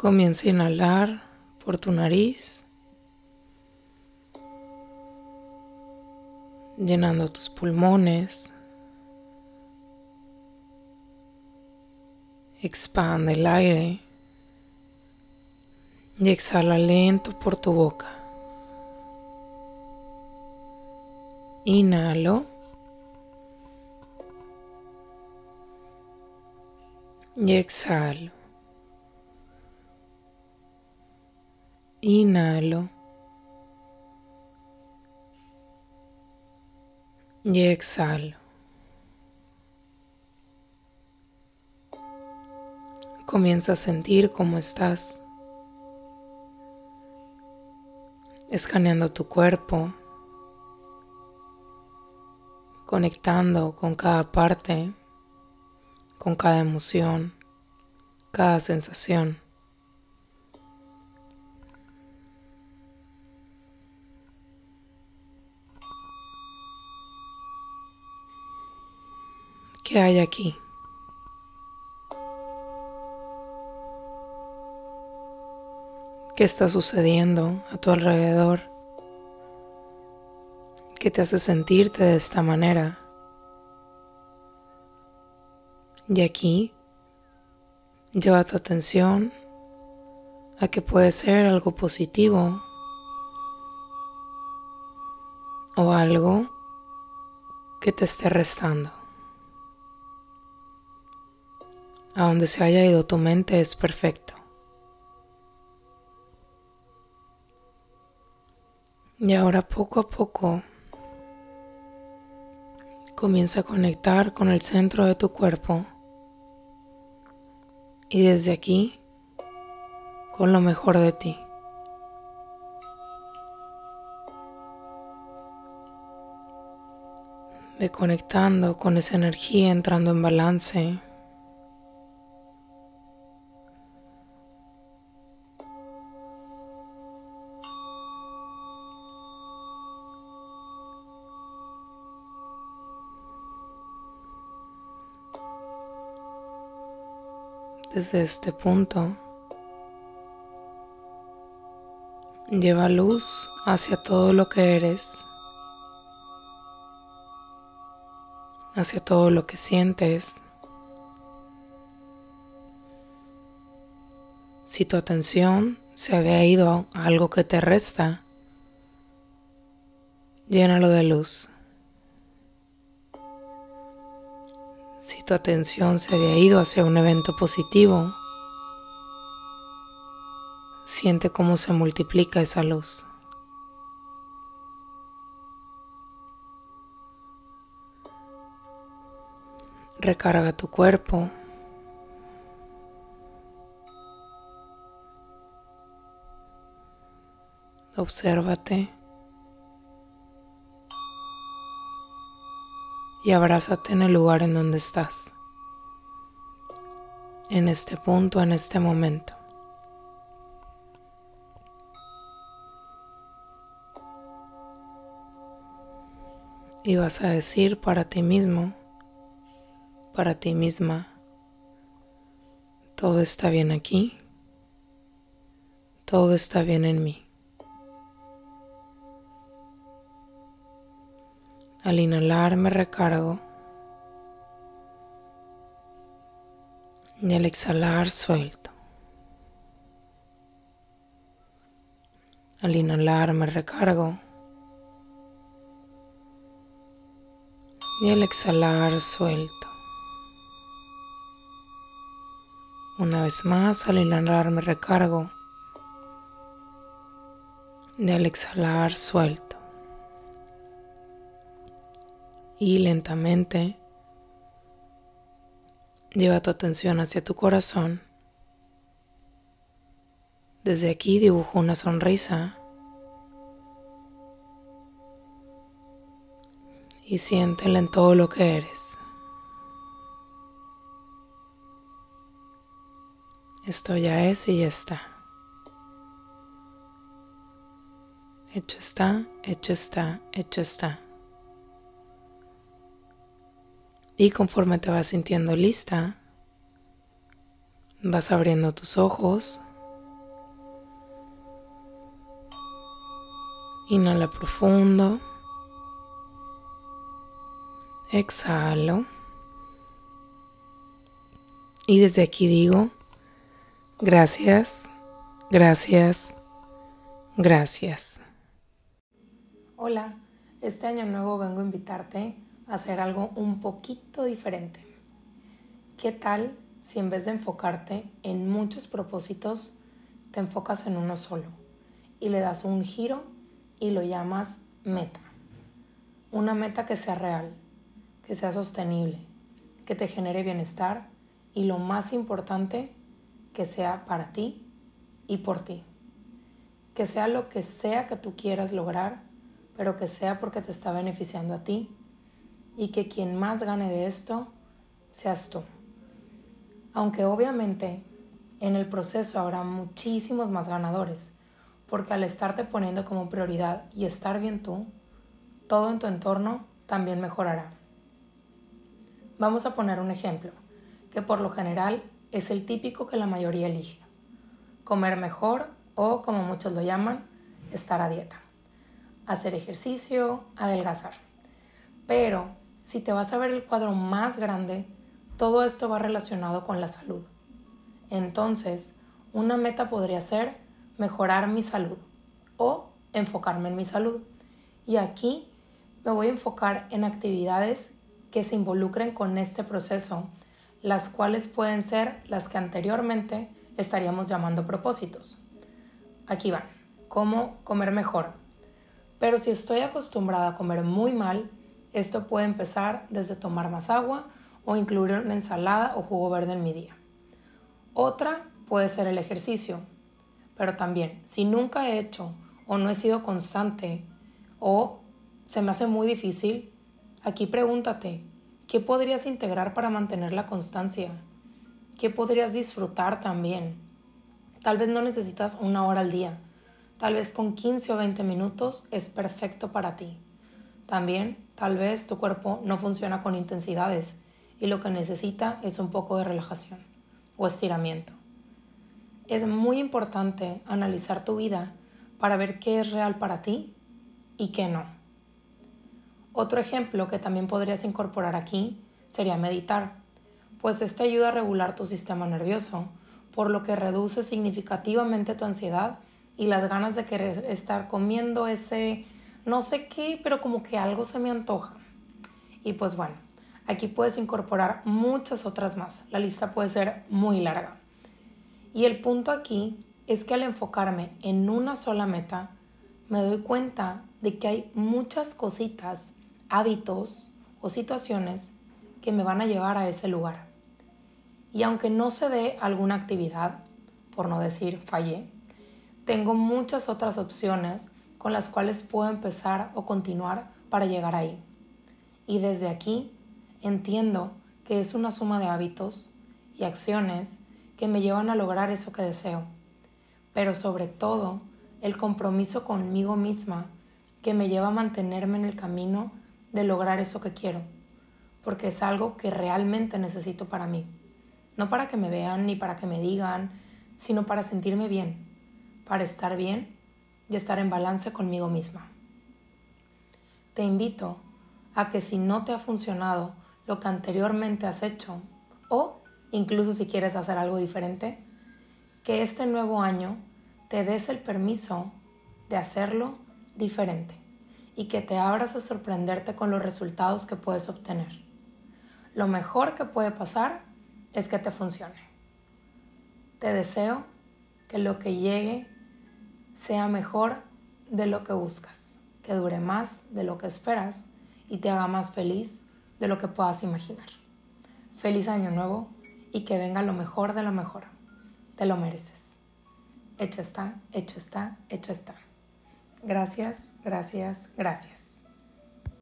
Comienza a inhalar por tu nariz, llenando tus pulmones. Expande el aire y exhala lento por tu boca. Inhalo. Y exhalo. Inhalo. Y exhalo. Comienza a sentir cómo estás. Escaneando tu cuerpo. Conectando con cada parte. Con cada emoción. Cada sensación. ¿Qué hay aquí? ¿Qué está sucediendo a tu alrededor? ¿Qué te hace sentirte de esta manera? Y aquí lleva tu atención a que puede ser algo positivo o algo que te esté restando. A donde se haya ido tu mente es perfecto. Y ahora poco a poco comienza a conectar con el centro de tu cuerpo y desde aquí con lo mejor de ti. Ve conectando con esa energía entrando en balance desde este punto. Lleva luz hacia todo lo que eres, hacia todo lo que sientes. Si tu atención se había ido a algo que te resta, llénalo de luz. Tu atención se había ido hacia un evento positivo, siente cómo se multiplica esa luz. Recarga tu cuerpo. Obsérvate. Y abrázate en el lugar en donde estás, en este punto, en este momento. Y vas a decir para ti mismo, para ti misma, todo está bien aquí, todo está bien en mí. Al inhalar me recargo y al exhalar suelto. Al inhalar me recargo y al exhalar suelto. Una vez más, al inhalar me recargo y al exhalar suelto y lentamente lleva tu atención hacia tu corazón. Desde aquí dibujo una sonrisa y siéntela en todo lo que eres. Esto ya es y ya está. Hecho está, hecho está, hecho está. Y conforme te vas sintiendo lista, vas abriendo tus ojos. Inhala profundo. Exhalo. Y desde aquí digo, gracias, gracias, gracias. Hola, este año nuevo vengo a invitarte hacer algo un poquito diferente. ¿Qué tal si en vez de enfocarte en muchos propósitos, te enfocas en uno solo y le das un giro y lo llamas meta? Una meta que sea real, que sea sostenible, que te genere bienestar y lo más importante, que sea para ti y por ti. Que sea lo que sea que tú quieras lograr, pero que sea porque te está beneficiando a ti y que quien más gane de esto seas tú. Aunque obviamente en el proceso habrá muchísimos más ganadores, porque al estarte poniendo como prioridad y estar bien tú, todo en tu entorno también mejorará. Vamos a poner un ejemplo que por lo general es el típico que la mayoría elige. Comer mejor o, como muchos lo llaman, estar a dieta. Hacer ejercicio, adelgazar. Pero si te vas a ver el cuadro más grande, todo esto va relacionado con la salud. Entonces, una meta podría ser mejorar mi salud o enfocarme en mi salud. Y aquí me voy a enfocar en actividades que se involucren con este proceso las cuales pueden ser las que anteriormente estaríamos llamando propósitos. Aquí van, cómo comer mejor. Pero si estoy acostumbrada a comer muy mal, esto puede empezar desde tomar más agua o incluir una ensalada o jugo verde en mi día. Otra puede ser el ejercicio, pero también si nunca he hecho o no he sido constante o se me hace muy difícil, aquí pregúntate, ¿Qué podrías integrar para mantener la constancia? ¿Qué podrías disfrutar también? Tal vez no necesitas una hora al día. Tal vez con 15 o 20 minutos es perfecto para ti. También, tal vez tu cuerpo no funciona con intensidades y lo que necesita es un poco de relajación o estiramiento. Es muy importante analizar tu vida para ver qué es real para ti y qué no. Otro ejemplo que también podrías incorporar aquí sería meditar, pues este ayuda a regular tu sistema nervioso, por lo que reduce significativamente tu ansiedad y las ganas de querer estar comiendo ese no sé qué, pero como que algo se me antoja. Y pues bueno, aquí puedes incorporar muchas otras más. La lista puede ser muy larga. Y el punto aquí es que al enfocarme en una sola meta, me doy cuenta de que hay muchas cositas hábitos o situaciones que me van a llevar a ese lugar. Y aunque no se dé alguna actividad, por no decir fallé, tengo muchas otras opciones con las cuales puedo empezar o continuar para llegar ahí. Y desde aquí entiendo que es una suma de hábitos y acciones que me llevan a lograr eso que deseo, pero sobre todo el compromiso conmigo misma que me lleva a mantenerme en el camino de lograr eso que quiero, porque es algo que realmente necesito para mí. No para que me vean ni para que me digan, sino para sentirme bien, para estar bien y estar en balance conmigo misma. Te invito a que si no te ha funcionado lo que anteriormente has hecho, o incluso si quieres hacer algo diferente, que este nuevo año te des el permiso de hacerlo diferente y que te abras a sorprenderte con los resultados que puedes obtener. Lo mejor que puede pasar es que te funcione. Te deseo que lo que llegue sea mejor de lo que buscas, que dure más de lo que esperas y te haga más feliz de lo que puedas imaginar. Feliz año nuevo y que venga lo mejor de lo mejor. Te lo mereces. Hecho está, hecho está, hecho está. Gracias, gracias, gracias.